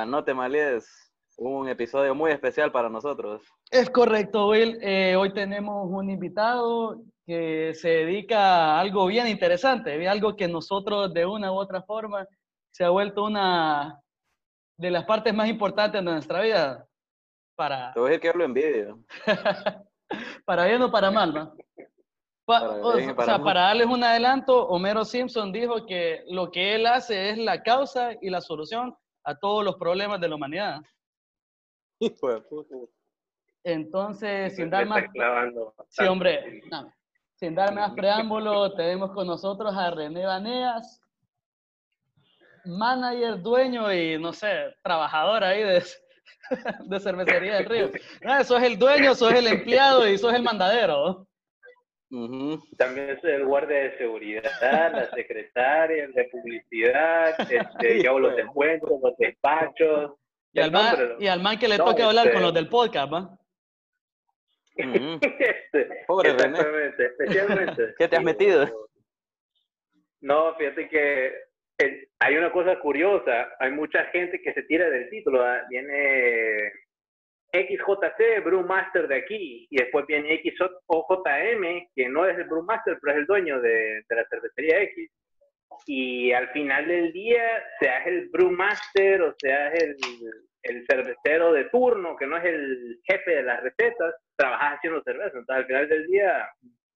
A No te malies, un episodio muy especial para nosotros. Es correcto, Will. Eh, hoy tenemos un invitado que se dedica a algo bien interesante, algo que nosotros de una u otra forma se ha vuelto una de las partes más importantes de nuestra vida. Para... Te voy a decir que lo envidio. para bien o para mal, ¿no? o, sea, para darles un adelanto, Homero Simpson dijo que lo que él hace es la causa y la solución a todos los problemas de la humanidad. Entonces, sin dar más... Sí, hombre, sin dar más preámbulo, tenemos con nosotros a René Baneas, manager, dueño y, no sé, trabajador ahí de, de cervecería del río. Ah, sos el dueño, sos el empleado y sos el mandadero. También soy el guardia de seguridad, la secretaria, de publicidad, este, yo los descuentos, los despachos. Y al, man, y al man que le toque hablar con este los del podcast, ¿va? Este, Pobre Exactamente, especialmente. ¿Qué te has metido? No, fíjate que hay una cosa curiosa, hay mucha gente que se tira del título, viene XJC, Brewmaster de aquí, y después viene XOJM, que no es el Brewmaster, pero es el dueño de, de la cervecería X. Y al final del día, seas el Brewmaster o seas el, el cervecero de turno, que no es el jefe de las recetas, trabajas haciendo cerveza. Entonces, al final del día,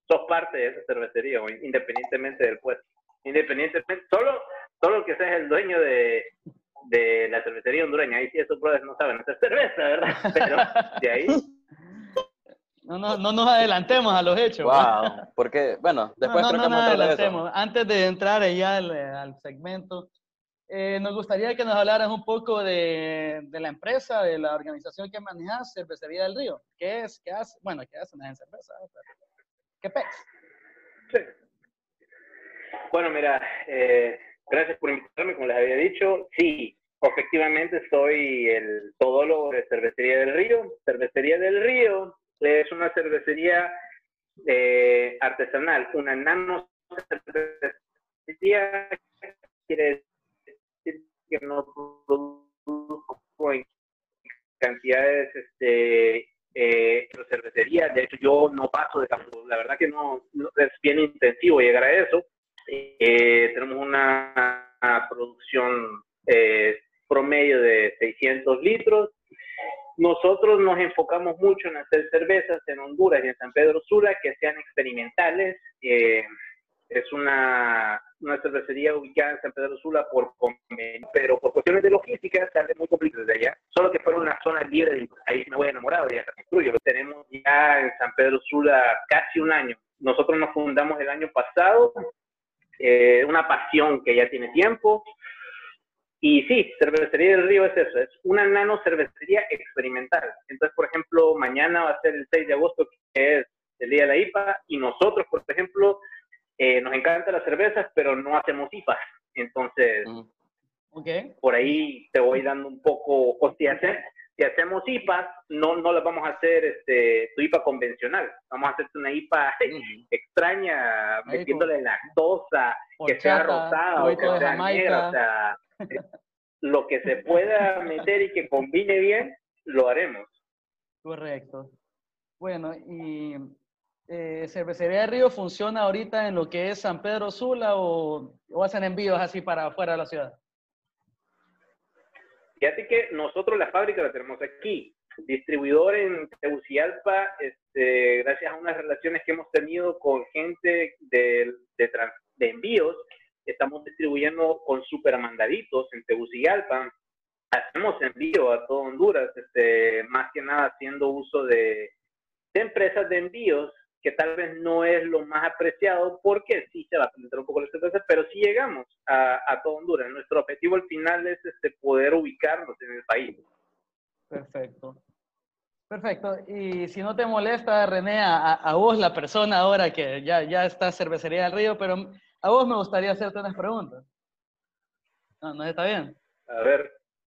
sos parte de esa cervecería, independientemente del puesto. Independientemente, solo, solo que seas el dueño de, de la cervecería hondureña. Ahí sí esos brothers no saben hacer cerveza, ¿verdad? Pero de ahí... No, no, no nos adelantemos a los hechos. Wow, porque, bueno, después no, no, no nos adelantemos. Antes de entrar ya al, al segmento, eh, nos gustaría que nos hablaras un poco de, de, la empresa, de la organización que manejas, Cervecería del Río. ¿Qué es? ¿Qué hace? Bueno, ¿qué hacen en cerveza? ¿Qué pez? Sí. Bueno, mira, eh, Gracias por invitarme, como les había dicho. Sí, efectivamente soy el todólogo de Cervecería del Río. Cervecería del Río es una cervecería eh, artesanal, una nano cervecería quiere decir que no produzco en cantidades este, eh, cervecería. De hecho, yo no paso de campo. La verdad que no, no es bien intensivo llegar a eso. Eh, tenemos una, producción eh, promedio de 600 litros. Nosotros nos enfocamos mucho en hacer cervezas en Honduras y en San Pedro Sula que sean experimentales. Eh, es una, una, cervecería ubicada en San Pedro Sula por pero por cuestiones de logística sale muy complicado desde allá. Solo que fuera una zona libre, ahí me voy enamorado, ya se construye. Lo tenemos ya en San Pedro Sula casi un año. Nosotros nos fundamos el año pasado eh, una pasión que ya tiene tiempo. Y sí, Cervecería del Río es eso, es una nano cervecería experimental. Entonces, por ejemplo, mañana va a ser el 6 de agosto, que es el día de la IPA, y nosotros, por ejemplo, eh, nos encantan las cervezas, pero no hacemos IPA. Entonces, mm. Okay. por ahí te voy dando un poco, o si, si hacemos IPAs, no, no las vamos a hacer este, tu IPA convencional. Vamos a hacerte una IPA extraña, metiéndole lactosa, que sea rosada o que sea negra. O sea, lo que se pueda meter y que combine bien, lo haremos. Correcto. Bueno, y eh, Cervecería de Río funciona ahorita en lo que es San Pedro Sula o, o hacen envíos así para afuera de la ciudad? Fíjate que nosotros la fábrica la tenemos aquí. Distribuidor en Tegucigalpa, este, gracias a unas relaciones que hemos tenido con gente de, de, envíos, estamos distribuyendo con supermandaditos en Tegucigalpa. Hacemos envío a todo Honduras, este, más que nada haciendo uso de, de empresas de envíos que tal vez no es lo más apreciado porque sí se va a presentar un poco la certeza, pero sí llegamos a, a todo Honduras. Nuestro objetivo al final es este, poder ubicarnos en el país. Perfecto. Perfecto. Y si no te molesta, René, a, a, vos, la persona ahora que ya, ya está Cervecería del Río, pero a vos me gustaría hacerte unas preguntas. No, ¿no está bien? A ver.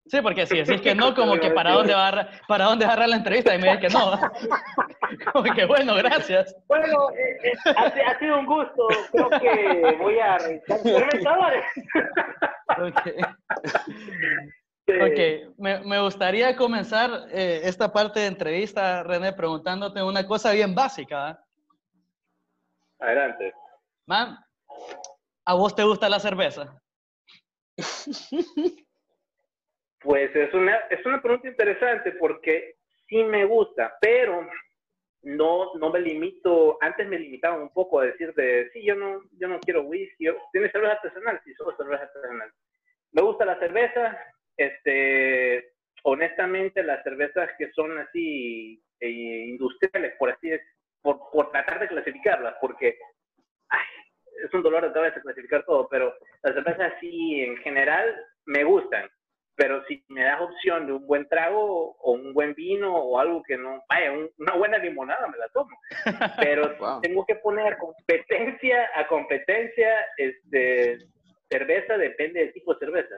Sí, porque si decís que no, como que para dónde va a, para dónde agarrar la entrevista y me dices que no. Como que bueno, gracias. Bueno, eh, eh, ha, sido un gusto. Creo que voy a revisar okay. ok, me, me, gustaría comenzar eh, esta parte de entrevista, René, preguntándote una cosa bien básica. Adelante. Man, ¿a vos te gusta la cerveza? Pues es una, es una pregunta interesante porque sí me gusta, pero no, no me limito, antes me limitaba un poco a decir de, sí, yo no, yo no quiero whisky, ¿tienes cerveza artesanal? Sí, solo cerveza artesanal. Me gusta la cerveza, este, honestamente las cervezas que son así eh, industriales, por así decirlo, por, por tratar de clasificarlas, porque es un dolor de clasificar todo, pero las cervezas así en general me gustan. Pero si me das opción de un buen trago o un buen vino o algo que no, vaya, una buena limonada me la tomo. Pero tengo que poner competencia a competencia, este, cerveza depende del tipo de cerveza.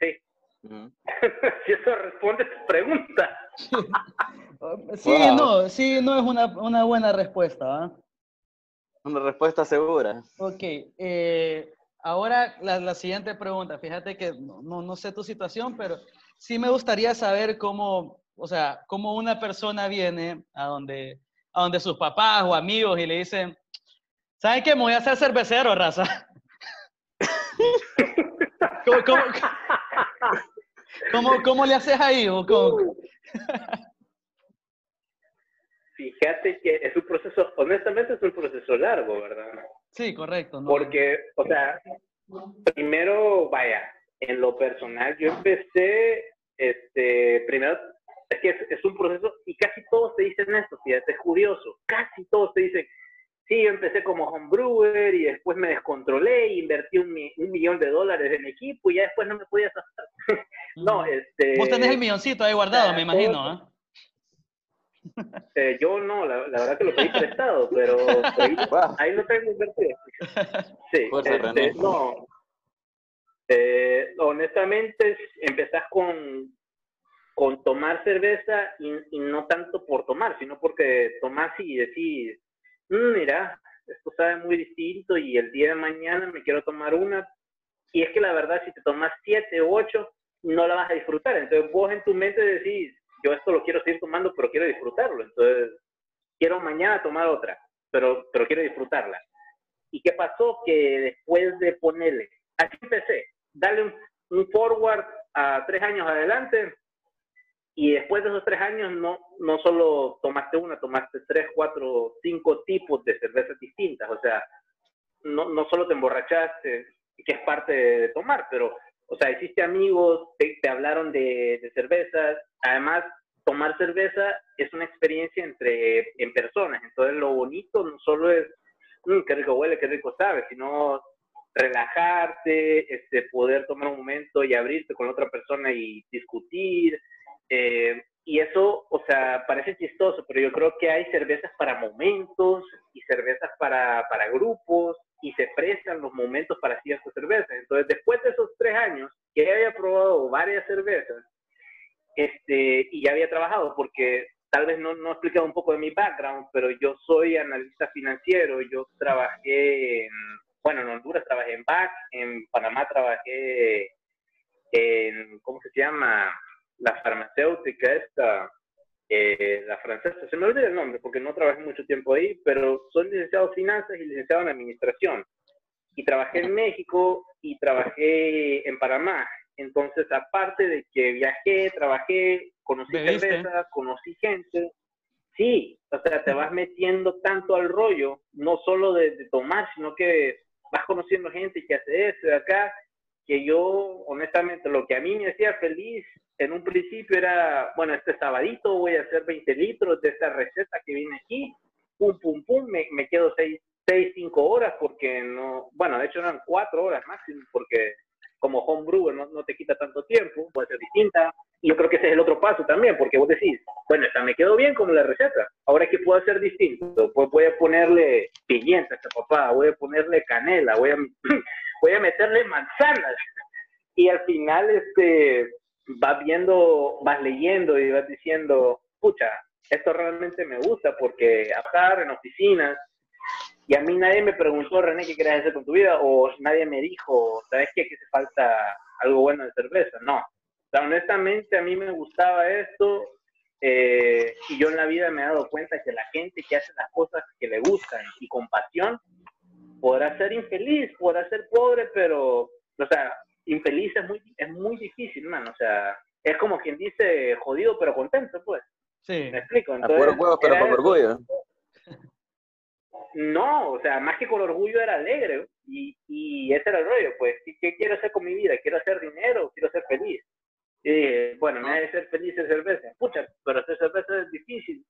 Sí. si eso responde a tu pregunta. sí, no, sí, no es una, una buena respuesta. ¿ah? Una respuesta segura. Ok, eh, ahora la, siguiente pregunta. Fíjate que no, no, sé tu situación, pero sí me gustaría saber cómo, o sea, cómo una persona viene a donde, a donde sus papás o amigos y le dicen, ¿saben qué? Me voy a hacer cervecero, raza. ¿Cómo, cómo, le haces ahí? ¿O fíjate que es un proceso, honestamente es un proceso largo, ¿verdad? Sí, correcto. Porque, o sea, primero, vaya, en lo personal, yo empecé, este, primero, es que es, un proceso y casi todos te dicen esto, fíjate, es curioso, casi todos te dicen, sí, yo empecé como homebrewer y después me descontrolé y invertí un, millón de dólares en equipo y ya después no me podía hacer. no, este... Vos tenés el milloncito ahí guardado, me imagino, ¿eh? Eh, yo no, la, verdad que lo pedí prestado, pero, ahí, lo tengo invertido. Sí, este, no. Eh, honestamente, empezás con, con tomar cerveza y, no tanto por tomar, sino porque tomás y decís, mm, mira, esto sabe muy distinto y el día de mañana me quiero tomar una. Y es que la verdad, si te tomas siete o ocho, no la vas a disfrutar. Entonces vos en tu mente decís, yo esto lo quiero seguir tomando, pero quiero disfrutarlo. Entonces, quiero mañana tomar otra, pero, pero quiero disfrutarla. ¿Y qué pasó? Que después de ponerle, así empecé, darle un, un forward a tres años adelante, y después de esos tres años no, no solo tomaste una, tomaste tres, cuatro, cinco tipos de cervezas distintas. O sea, no, no solo te emborrachaste, que es parte de tomar, pero o sea, hiciste amigos, te, te hablaron de, cervezas. Además, tomar cerveza es una experiencia entre en personas. Entonces, lo bonito no solo es mmm, qué rico huele, qué rico sabe, sino relajarte, este, poder tomar un momento y abrirte con otra persona y discutir. Eh, y eso, o sea, parece chistoso, pero yo creo que hay cervezas para momentos y cervezas para, para grupos y se prestan los momentos para ciertas cervezas. Entonces, después de esos tres años, que ya había probado varias cervezas este, y ya había trabajado, porque tal vez no, no he explicado un poco de mi background, pero yo soy analista financiero, yo trabajé en, bueno, en Honduras trabajé en BAC, en Panamá trabajé en, ¿cómo se llama? la farmacéutica esta, eh, la francesa, se me olvida el nombre porque no trabajé mucho tiempo ahí, pero soy licenciado en finanzas y licenciado en administración. Y trabajé en México y trabajé en Panamá. Entonces, aparte de que viajé, trabajé, conocí cerveza, conocí gente, sí, o sea, te vas metiendo tanto al rollo, no solo de, de tomar, sino que vas conociendo gente que hace eso de acá, que yo, honestamente, lo que a mí me hacía feliz en un principio era, bueno, este sabadito voy a hacer 20 litros de esta receta que viene aquí, pum, pum, pum, me, me quedo 6, 6, 5 horas porque no, bueno, de hecho eran 4 horas máximo porque como homebrewer no, no te quita tanto tiempo, puede ser distinta. Yo creo que ese es el otro paso también, porque vos decís, bueno, esta me quedó bien como la receta, ahora que puedo hacer distinto, pues voy a ponerle pimienta a esta papá, voy a ponerle canela, voy a, voy a meterle manzanas. Y al final, este, vas viendo, vas leyendo y vas diciendo, pucha, esto realmente me gusta porque estar en oficinas y a mí nadie me preguntó, René, ¿qué quieres hacer con tu vida? O nadie me dijo, ¿sabes qué? Que hace falta algo bueno de cerveza. No. O sea, honestamente a mí me gustaba esto eh, y yo en la vida me he dado cuenta que la gente que hace las cosas que le gustan y con pasión podrá ser infeliz, podrá ser pobre, pero, o sea, infeliz es muy, es muy difícil, man. O sea, es como quien dice jodido pero contento, pues. Sí. ¿Me explico? Entonces, pero con orgullo. No, o sea, más que con orgullo era alegre y, y ese era el rollo, pues, ¿qué, quiero hacer con mi vida? ¿Quiero hacer dinero? ¿Quiero ser feliz? Y bueno, me de ser feliz es cerveza. Pucha, pero hacer cerveza es difícil.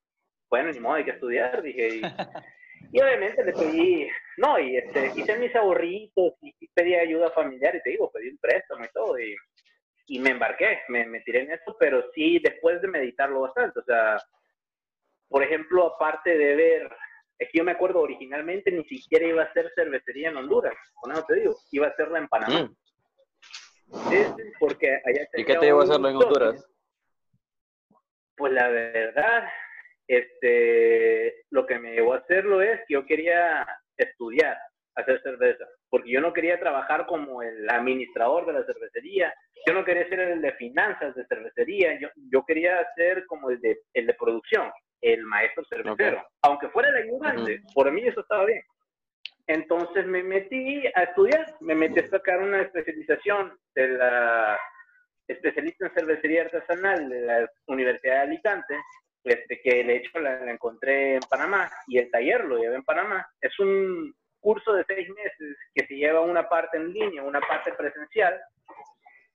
Bueno, ni modo, hay que estudiar, dije. Y, y obviamente le pedí, no, y este, hice mis ahorritos y, pedí ayuda familiar y te digo, pedí un préstamo y todo. Y, y me embarqué, me, me tiré en eso, pero sí después de meditarlo bastante. O sea, por ejemplo, aparte de ver es que yo me acuerdo originalmente ni siquiera iba a ser cervecería en Honduras, con eso te digo, iba a hacerla en Panamá. Mm. porque allá ¿Y qué te llevó a hacerlo en Honduras? Pues la verdad, este, lo que me llevó a hacerlo es que yo quería estudiar, hacer cerveza, porque yo no quería trabajar como el administrador de la cervecería, yo no quería ser el de finanzas de cervecería, yo, yo quería ser como el de, el de producción el maestro cervecero. Aunque fuera el ayudante, por mí eso estaba bien. Entonces me metí a estudiar, me metí a sacar una especialización de la especialista en cervecería artesanal de la Universidad de Alicante, este, que de hecho la, encontré en Panamá y el taller lo llevé en Panamá. Es un curso de seis meses que se lleva una parte en línea, una parte presencial.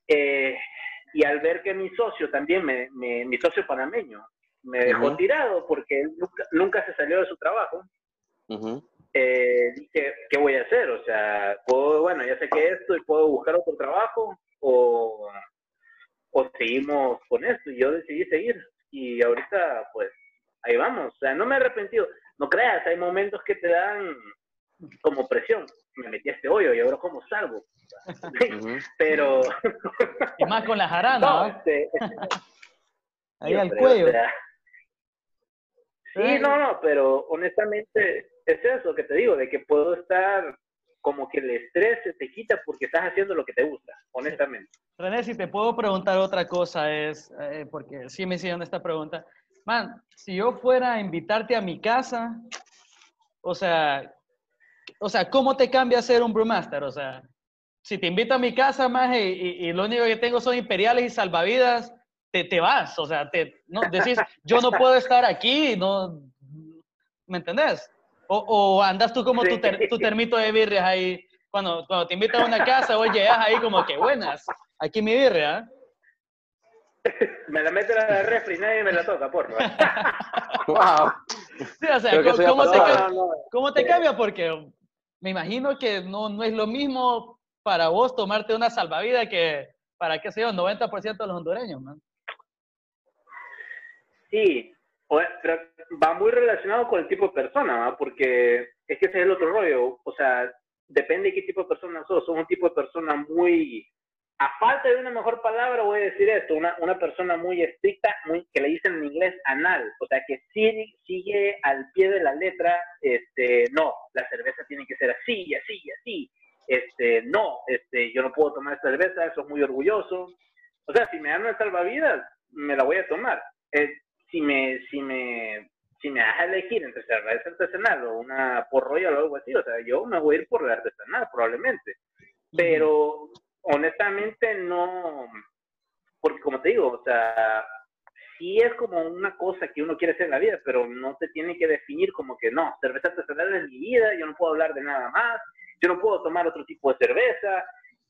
Eh, y al ver que mi socio también, me, mi socio panameño, me dejó tirado porque él nunca, se salió de su trabajo. eh, dije, ¿qué voy a hacer? O sea, puedo, bueno, ya sé que esto y puedo buscar otro trabajo o, o seguimos con esto. Y yo decidí seguir y ahorita pues ahí vamos. O sea, no me he arrepentido. No creas, hay momentos que te dan como presión. Me metí a este hoyo y ahora cómo salgo. Pero... y más con la jarana. Este, ahí al cuello. Sí, no, no, pero honestamente es eso que te digo, de que puedo estar como que el estrés se te quita porque estás haciendo lo que te gusta, honestamente. René, si te puedo preguntar otra cosa, es, eh, porque sí me hicieron esta pregunta. Man, si yo fuera a invitarte a mi casa, o sea, o sea, ¿cómo te cambia ser un brewmaster? O sea, si te invito a mi casa, más y, y, lo único que tengo son imperiales y salvavidas, te, te vas, o sea, te, no, decís, yo no puedo estar aquí, no, ¿me entendés? O, o andas tú como tu, tu, termito de birrias ahí, cuando, cuando te invitan a una casa, o llegas ahí como que buenas, aquí mi birria. Me la mete la refri, nadie me la toca, por favor. wow. Sí, o sea, ¿cómo, te, ¿cómo te cambia? Porque me imagino que no, no es lo mismo para vos tomarte una salvavidas que para, qué sé yo, 90% de los hondureños, man. Sí, pero va muy relacionado con el tipo de persona, porque es que ese es el otro rollo. O sea, depende de qué tipo de persona sos. Sos un tipo de persona muy, a falta de una mejor palabra, voy a decir esto, una, una persona muy estricta, muy, que le dicen en inglés anal, o sea, que sigue, sigue al pie de la letra, este, no, la cerveza tiene que ser así, y así, y así. Este, no, este, yo no puedo tomar cerveza, eso es muy orgulloso. O sea, si me dan una salvavidas, me la voy a tomar. Eh, si me, si me, si me das a elegir entre cerveza artesanal o una por royal o algo así, o sea, yo me voy a ir por la artesanal probablemente. Pero honestamente no, porque como te digo, o sea, sí es como una cosa que uno quiere hacer en la vida, pero no se tiene que definir como que no, cerveza artesanal es mi vida, yo no puedo hablar de nada más, yo no puedo tomar otro tipo de cerveza,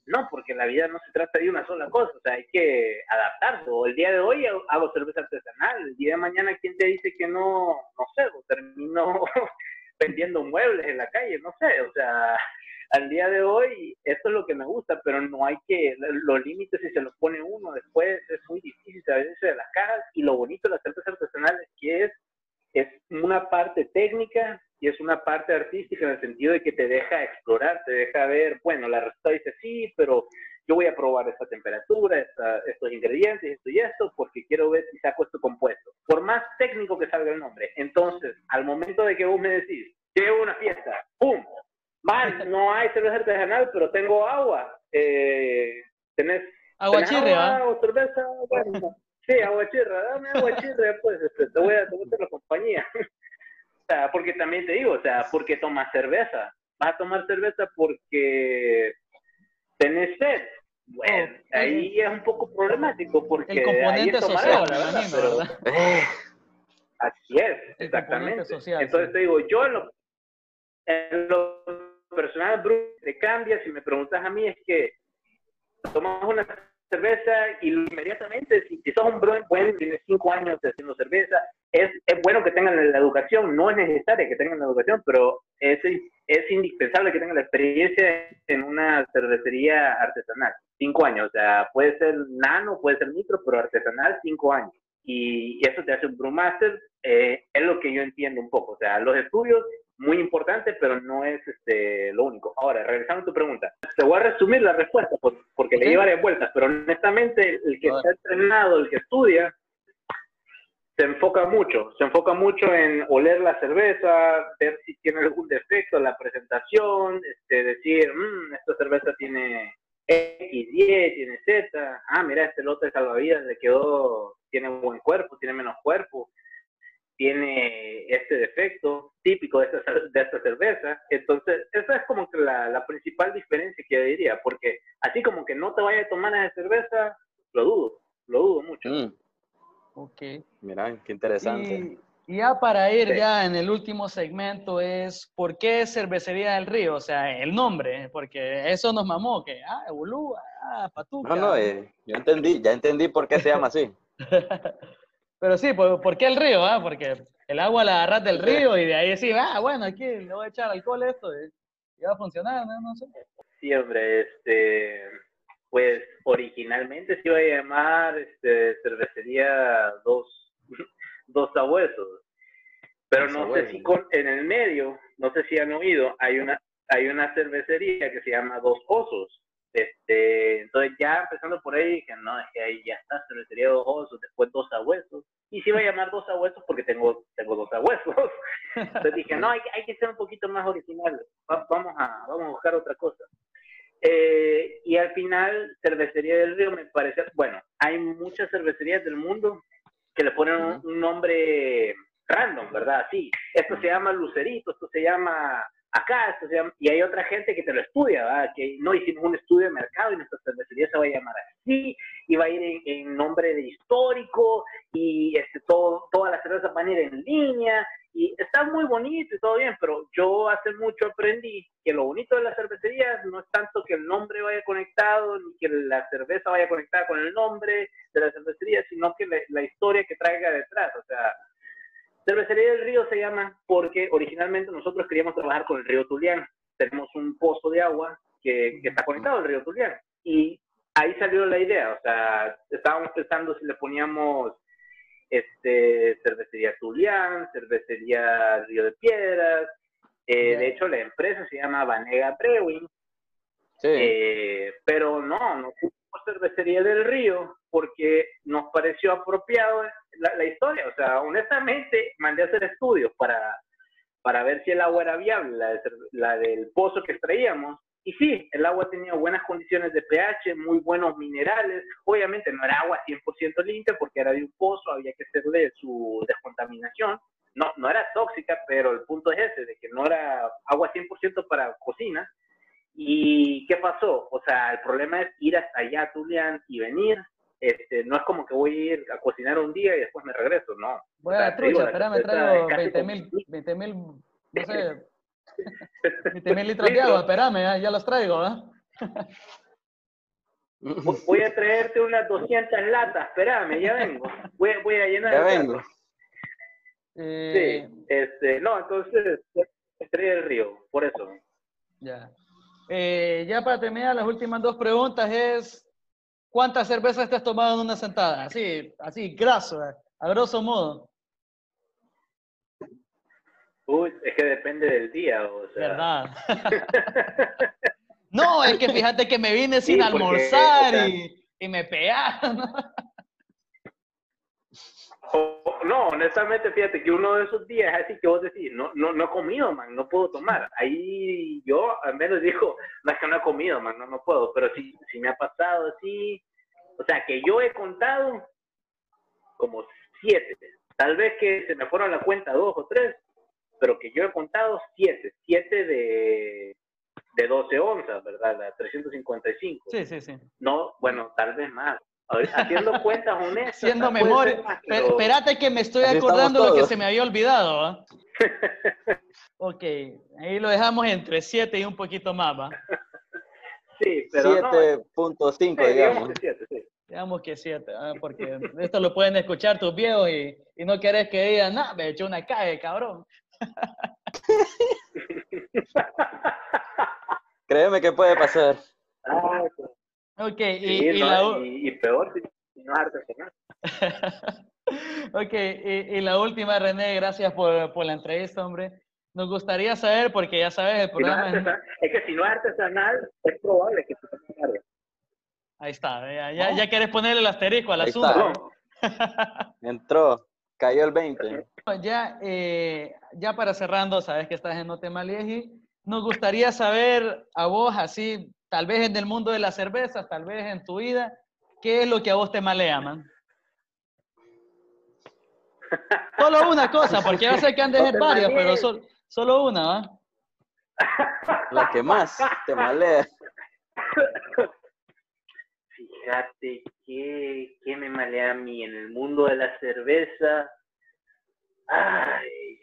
no, porque la vida no se trata de una sola cosa, o sea, hay que adaptarse. El día de hoy hago cerveza artesanal, el día de mañana, ¿quién te dice que no, no sé, o termino vendiendo muebles en la calle? No sé, o sea, al día de hoy esto es lo que me gusta, pero no hay que, los límites si se los pone uno después es muy difícil salirse de las cajas y lo bonito de las cervezas artesanales que es, es una parte técnica y es una parte artística en el sentido de que te deja explorar, te deja ver, bueno, la receta dice sí, pero yo voy a probar esta temperatura, esta, estos ingredientes, esto y esto, porque quiero ver si saco esto compuesto. Por más técnico que salga el nombre. Entonces, al momento de que vos me decís, llevo una fiesta, ¡pum! Man, no hay cerveza artesanal, pero tengo agua. Eh, ¿Tenés Agua chirria, o cerveza? Bueno, sí, agua chirra, dame agua chirria, pues, este, te voy a hacer la compañía. O sea, porque también te digo, o sea, porque tomas cerveza. Vas a tomar cerveza porque tenés sed. Bueno, Oh, ahí es un poco problemático porque El ahí componente tomar social, la verdad, pero- ¿verdad? Eh, Así es, El exactamente. social, Entonces sí. te digo, yo en lo, en lo personal, Bruce, te cambia, si me preguntas a mí, es que tomas una cerveza y inmediatamente, si, si sos un buen, tienes cinco años haciendo cerveza, es, es bueno que tengan la educación, no es necesaria que tengan la educación, pero es, es indispensable que tengan la experiencia en una cervecería artesanal. Cinco años, o sea, puede ser nano, puede ser micro, pero artesanal, cinco años. Y, y eso te hace un brewmaster, eh, es lo que yo entiendo un poco. O sea, los estudios, muy importante, pero no es este, lo único. Ahora, regresando a tu pregunta, te voy a resumir la respuesta por- porque le di varias vueltas, pero honestamente el que está entrenado, el que estudia, se enfoca mucho, se enfoca mucho en oler la cerveza, ver si tiene algún defecto en la presentación, este, decir, "Mm, esta cerveza tiene X, Y, tiene Z, ah, mira, este lote de salvavidas le quedó, tiene buen cuerpo, tiene menos cuerpo, tiene este defecto típico de esta, de esta cerveza. Entonces, esa es como que la, la principal diferencia que yo diría, porque así como que no te vayas a tomar esa cerveza, lo dudo, lo dudo mucho. mm, Ok. mira, qué interesante. Y, y ya para ir Sí. ya en el último segmento es ¿por qué Cervecería del Río? O sea, el nombre, porque eso nos mamó, que ah, Ulúa, ah, Patuca. No, no, eh, yo entendí, ya entendí por qué se llama así. Pero sí, ¿por, por qué el río? Ah? Porque el agua la agarras del río y de ahí sí, ah, bueno, aquí le voy a echar alcohol a esto y, y va a funcionar, ¿no? No sé. Sí, hombre, este, pues originalmente se iba a llamar este, cervecería dos, dos sabuesos, pero Dos no sé si con, en el medio, no sé si han oído, hay una, hay una cervecería que se llama Dos Osos. Este, entonces ya empezando por ahí dije, no, es que ahí ya está, cervecería Dos Osos, después Dos Sabuesos, y se iba a llamar Dos Sabuesos porque tengo, tengo dos sabuesos. Entonces dije, no, hay, hay que ser un poquito más original, Va- vamos, a, vamos a buscar otra cosa. Eh, y al final, Cervecería del Río me parece, bueno, hay muchas cervecerías del mundo que le ponen un, un nombre random, ¿verdad? Sí, esto se llama Lucerito, esto se llama acá, esto se llama, y hay otra gente que te lo estudia. Que no hicimos un estudio de mercado y nuestra cervecería se va a llamar así, y va a ir en, nombre de histórico, y este, todas las cervezas van a ir en línea, y está muy bonito y todo bien, pero yo hace mucho aprendí que lo bonito de las cervecerías no es tanto que el nombre vaya conectado, ni que la cerveza vaya conectada con el nombre de la cervecería, sino que la historia que traiga detrás. O sea, Cervecería del Río se llama porque originalmente nosotros queríamos trabajar con el río Tulián. Tenemos un pozo de agua que, que está conectado al río Tulián. Y ahí salió la idea. O sea, estábamos pensando si le poníamos este, cervecería Tulián, cervecería Río de Piedras. Eh. De hecho, la empresa se llama Vanega Brewing, Eh, pero no, no fuimos cervecería del río porque nos pareció apropiado la, la historia. O sea, honestamente, mandé a hacer estudios para, para ver si el agua era viable, la, de la del pozo que extraíamos. Y sí, el agua tenía buenas condiciones de pH, muy buenos minerales. Obviamente no era agua 100% limpia porque era de un pozo, había que hacerle su descontaminación. No, no era tóxica, pero el punto es ese, de que no era agua 100% para cocina. ¿Y qué pasó? O sea, el problema es ir hasta allá, Tulián, y venir. Este, no es como que voy a ir a cocinar un día y después me regreso, no. Voy a la trucha, espérame, cerveza traigo es casi 20 como- mil, 20 mil, no sé, 20 mil litros de agua, espérame, ya, ya los traigo. Vo- Voy a traerte unas 200 latas, espérame, ya vengo. Voy, voy a llenar ya el vengo. Eh, Sí, este, no, entonces, Estrella del Río, por eso. Ya. Eh, ya para terminar, las últimas dos preguntas es, ¿cuántas cervezas te has tomado en una sentada? Así, así, graso, eh, a grosso modo. Uy, es que depende del día, o sea. ¿Verdad? no, es que fíjate que me vine sin Sí, porque, almorzar o sea, y, y me pegaron. No, honestamente, fíjate que uno de esos días así que vos decís, no, no, no he comido, man, no puedo tomar. Ahí yo al menos digo, no es que no he comido, man, no, no puedo, pero sí, sí me ha pasado así. O sea, que yo he contado como siete. Tal vez que se me fueron la cuenta dos o tres, pero que yo he contado siete. Siete de, de 12 onzas, ¿verdad? La 355. Sí, sí, sí. No, bueno, tal vez más. Haciendo cuentas honestas. Haciendo memoria. Espérate que me estoy acordando lo que se me había olvidado. ¿ah? ok, ahí lo dejamos entre 7 y un poquito más, ¿va? Sí, pero 7.5, no, digamos. Que 7, sí. Digamos que 7, ¿ah? porque esto lo pueden escuchar tus viejos y, y no querés que digan, no, me echó una calle, cabrón. Créeme que puede pasar. Ah, Ok, y, la... y, peor si, no es artesanal. ok, y, la última, René, gracias por, por, la entrevista, hombre. Nos gustaría saber, porque ya sabes, el programa... es... que si no es artesanal, es probable que se Ahí está, ya, ya, quieres ponerle el asterisco al asunto. Entró, cayó el 20. Ya, eh, ya para cerrando, sabes que estás en Notemalieji, nos gustaría saber a vos, así, tal vez en el mundo de las cervezas, tal vez en tu vida, ¿qué es lo que a vos te malea, man? Solo una cosa, porque yo sé que han de ser varias, pero solo una, ¿va? La que más te malea. Fíjate que, que me malea a mí en el mundo de la cerveza. Ay,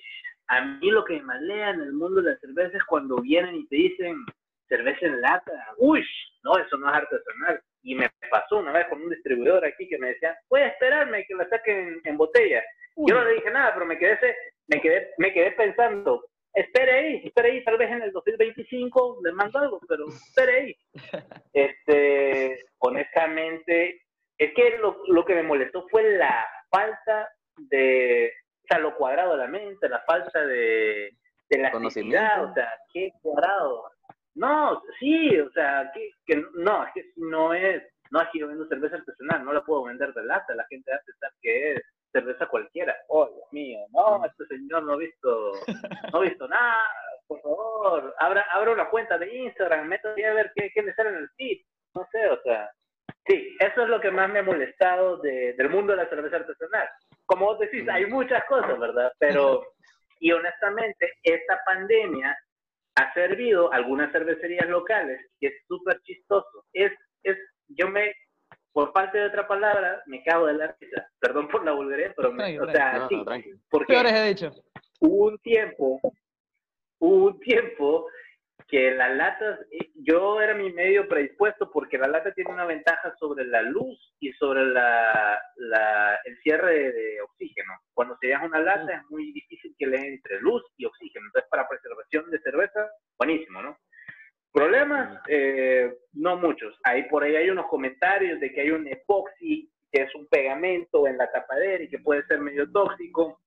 a mí lo que me malea en el mundo de la cerveza es cuando vienen y te dicen, cerveza en lata. Uy, no, eso no es artesanal. Y me pasó una vez con un distribuidor aquí que me decía, puede esperarme que la saquen en botella. Yo no le dije nada, pero me quedé, me quedé, me quedé pensando, espere ahí, espere ahí, tal vez en el 2025 le mando algo, pero espere ahí. Este, honestamente, es que lo, lo que me molestó fue la falta de, o sea, lo cuadrado de la mente, la falta de, de la o sea, qué cuadrado. No, sí, o sea, que, que no, es que no es, no es que yo vendo cerveza artesanal, no la puedo vender de lata, la gente va a pensar que es cerveza cualquiera. Oh, Dios mío, no, este señor no ha visto, no ha visto nada, por favor, abra, abra una cuenta de Instagram, métase a ver qué, qué le sale en el feed, no sé, o sea, sí, eso es lo que más me ha molestado de, del mundo de la cerveza artesanal. Como vos decís, hay muchas cosas, ¿verdad? Pero, y honestamente, esta pandemia ha servido algunas cervecerías locales y es súper chistoso. Es, es, yo me, por parte de otra palabra, me cago de la risa. Perdón por la vulgaridad, pero me, o sea, sí, porque he dicho? hubo un tiempo, hubo un tiempo que las latas, eh, yo era mi medio predispuesto porque la lata tiene una ventaja sobre la luz y sobre la, la el cierre de, oxígeno. Cuando se deja una lata es muy difícil que le entre luz y oxígeno. Entonces, para preservación de cerveza, buenísimo, ¿no? Problemas, eh, no muchos. Ahí por ahí hay unos comentarios de que hay un epoxi, que es un pegamento en la tapadera y que puede ser medio tóxico.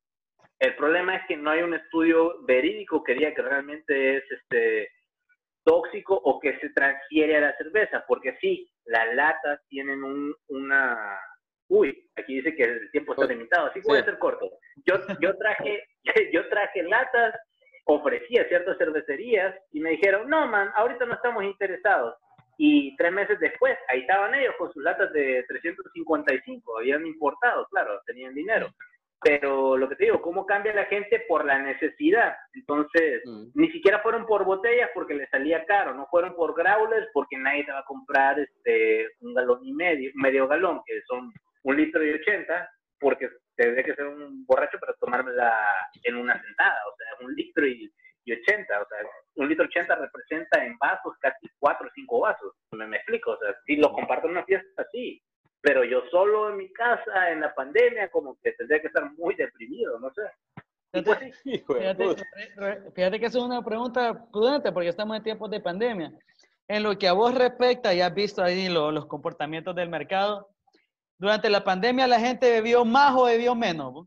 El problema es que no hay un estudio verídico que diga que realmente es este tóxico o que se transfiere a la cerveza, porque sí, las latas tienen un, una... Uy, aquí dice que el tiempo está limitado, así puede ser corto. Yo, yo, traje, yo traje latas, ofrecí a ciertas cervecerías y me dijeron, no, man, ahorita no estamos interesados. Y tres meses después, ahí estaban ellos con sus latas de 355, habían importado, claro, tenían dinero pero lo que te digo, cómo cambia la gente por la necesidad. Entonces, mm. ni siquiera fueron por botellas porque les salía caro, no fueron por growlers porque nadie te va a comprar este un galón y medio, medio galón, que son un litro y ochenta, porque tendría que ser un borracho para tomármela en una sentada, o sea, un litro y, ochenta, o sea, un litro ochenta representa en vasos casi cuatro o cinco vasos, me, me explico, o sea, si lo comparto en una fiesta, sí, pero yo solo en mi casa en la pandemia como que tendría que estar muy deprimido, no sé. Pues fíjate, que es una pregunta prudente porque estamos en tiempos de pandemia. En lo que a vos respecta, ya has visto ahí los comportamientos del mercado. Durante la pandemia, ¿la gente bebió más o bebió menos?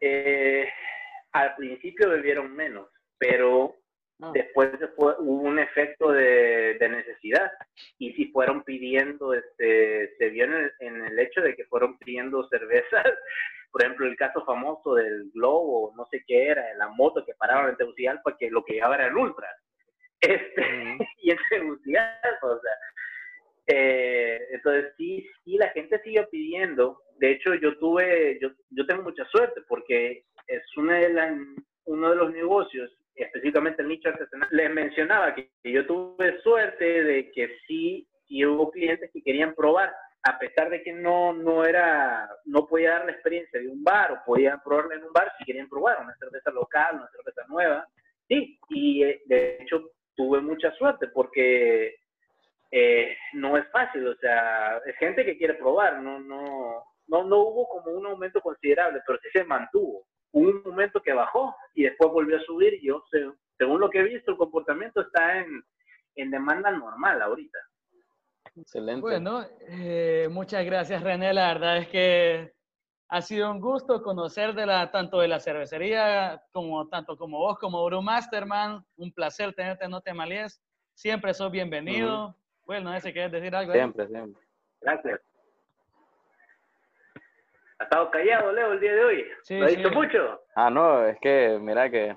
Eh, al principio bebieron menos, pero Ah. Después hubo un efecto de, necesidad y si fueron pidiendo, este, se vio en el, hecho de que fueron pidiendo cervezas, por ejemplo, el caso famoso del globo, no sé qué era, la moto que paraban en Tegucigalpa, que lo que llevaba era el ultra. Este, y en Tegucigalpa, o sea, eh, entonces sí, sí, la gente siguió pidiendo. De hecho, yo tuve, yo, yo tengo mucha suerte porque es una de uno de los negocios, específicamente el nicho artesanal. Les mencionaba que, yo tuve suerte de que sí, sí hubo clientes que querían probar, a pesar de que no, no era, no podía dar la experiencia de un bar o podían probarla en un bar, si querían probar una cerveza local, una cerveza nueva. Sí, y eh, de hecho tuve mucha suerte porque eh, no es fácil, o sea, es gente que quiere probar, no, no, no, no hubo como un aumento considerable, pero sí se mantuvo. Hubo un momento que bajó y después volvió a subir y yo, según lo que he visto, el comportamiento está en, en demanda normal ahorita. Excelente. Bueno, eh, muchas gracias René, la verdad es que ha sido un gusto conocer de la, tanto de la cervecería como tanto como vos como Brewmasterman. Un placer tenerte en No Siempre sos bienvenido. Bueno, no sé si quieres decir algo. Siempre, siempre. Gracias. ¿Ha estado callado, Leo, el día de hoy? Sí, ¿Lo ha dicho mucho? Ah, no, es que, mira que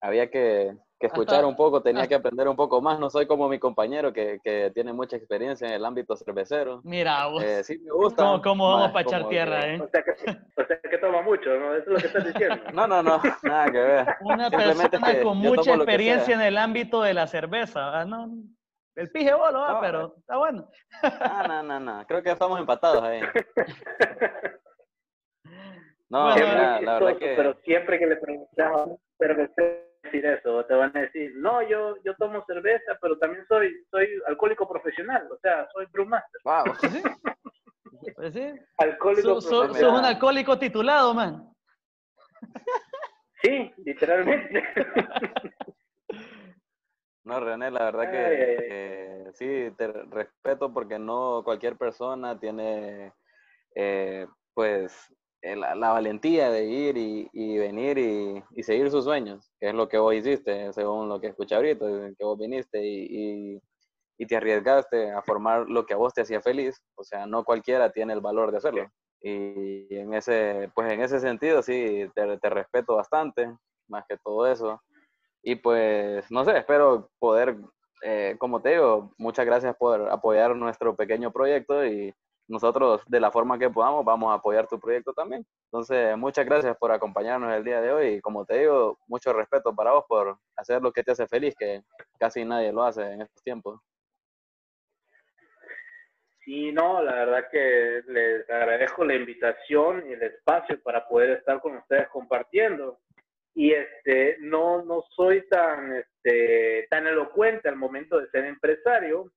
había que, escuchar un poco, tenía que aprender un poco más. No soy como mi compañero que, que tiene mucha experiencia en el ámbito cervecero. Mira, vos. Eh, sí me gusta. ¿Cómo, vamos para echar tierra, eh? O sea, que, o sea, que, toma mucho, ¿no? Eso es lo que estás diciendo. no, no, no, nada que ver. Una persona con mucha experiencia en el ámbito de la cerveza, ¿no? El pije bolo, ¿ah? pero está bueno. No, no, no, no. Creo que estamos empatados ahí. No, la, verdad que... Pero siempre que le preguntamos cerveza decir eso, te van a decir, no, yo, yo tomo cerveza, pero también soy, soy alcohólico profesional, o sea, soy brewmaster. Wow. ¿Sí? Pues sí. Alcohólico so, sos un alcohólico titulado, man. Sí, literalmente. No, René, la verdad que, sí, te respeto porque no cualquier persona tiene, eh, pues, eh, la, valentía de ir y, venir y, seguir sus sueños, que es lo que vos hiciste, según lo que escuché ahorita, que vos viniste y, te arriesgaste a formar lo que a vos te hacía feliz, o sea, no cualquiera tiene el valor de hacerlo. Y en ese, pues en ese sentido sí, te, te respeto bastante, más que todo eso. Y pues, no sé, espero poder, eh, como te digo, muchas gracias por apoyar nuestro pequeño proyecto y nosotros de la forma que podamos vamos a apoyar tu proyecto también. Entonces, muchas gracias por acompañarnos el día de hoy como te digo, mucho respeto para vos por hacer lo que te hace feliz, que casi nadie lo hace en estos tiempos. Sí, no, la verdad que les agradezco la invitación y el espacio para poder estar con ustedes compartiendo y este no no soy tan este tan elocuente al momento de ser empresario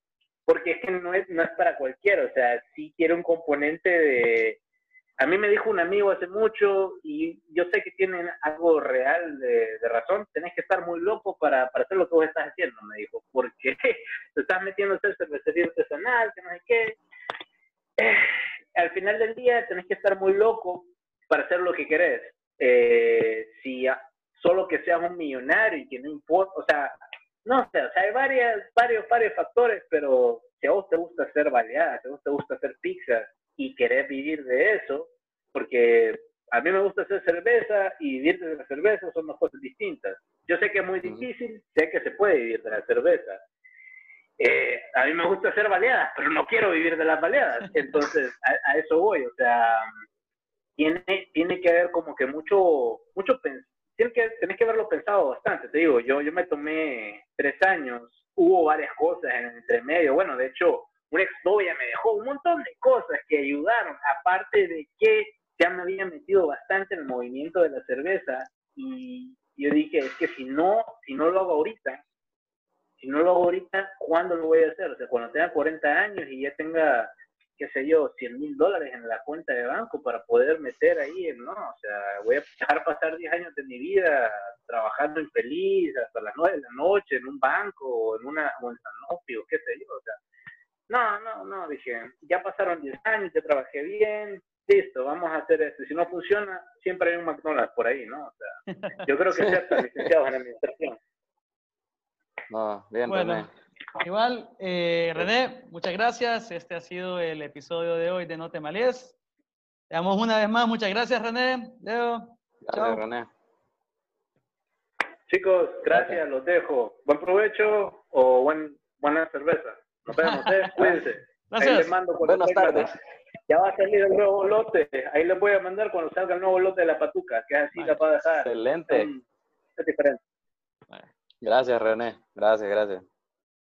porque es que no es no es para cualquiera o sea sí quiere un componente de a mí me dijo un amigo hace mucho y yo sé que tienen algo real de, razón tenés que estar muy loco para, para, hacer lo que vos estás haciendo me dijo porque te estás metiendo a hacer cervecería artesanal que no sé qué. Eh, al final del día tenés que estar muy loco para hacer lo que querés. Eh, si solo que seas un millonario y que no importa, o sea, no sé, o sea, hay varias, varios, varios factores, pero si a vos te gusta hacer baleadas, si a vos te gusta hacer pizza y querés vivir de eso, porque a mí me gusta hacer cerveza y vivir de la cerveza son dos cosas distintas. Yo sé que es muy difícil, sé que se puede vivir de la cerveza. Eh, a mí me gusta hacer baleadas, pero no quiero vivir de las baleadas. Entonces, a, a eso voy. O sea, tiene, tiene que haber como que mucho, mucho, tienes que, tenés que haberlo pensado bastante, te digo, yo, yo me tomé tres años, hubo varias cosas en el entremedio, bueno, de hecho, una exnovia me dejó un montón de cosas que ayudaron, aparte de que ya me había metido bastante en el movimiento de la cerveza y yo dije, es que si no, si no lo hago ahorita, si no lo hago ahorita, ¿cuándo lo voy a hacer? O sea, cuando tenga 40 años y ya tenga qué sé yo, 100 mil dólares en la cuenta de banco para poder meter ahí, ¿no? O sea, voy a dejar pasar 10 años de mi vida trabajando infeliz hasta las 9 de la noche en un banco o en una o en Sanofi qué sé yo, o sea, no, no, no, dije, ya pasaron 10 años, ya trabajé bien, listo, vamos a hacer esto. Si no funciona, siempre hay un McDonald's por ahí, ¿no? O sea, yo creo que sea licenciados en administración. No, bien, Bueno, René. Igual, eh, René, muchas gracias. Este ha sido el episodio de hoy de No te malies. Te damos una vez más. Muchas gracias, René. Leo. Gracias, Chao. René. Chicos, gracias, los dejo. Buen provecho o buen, buena cerveza. Nos vemos, ¿eh? Cuídense. Ahí les Gracias. mando cuando Buenas tardes. Ya va a salir el nuevo lote. Ahí les voy a mandar cuando salga el nuevo lote de la patuca, que así Vale. la va a dejar. Excelente. Es diferente. Gracias, René. Gracias, gracias.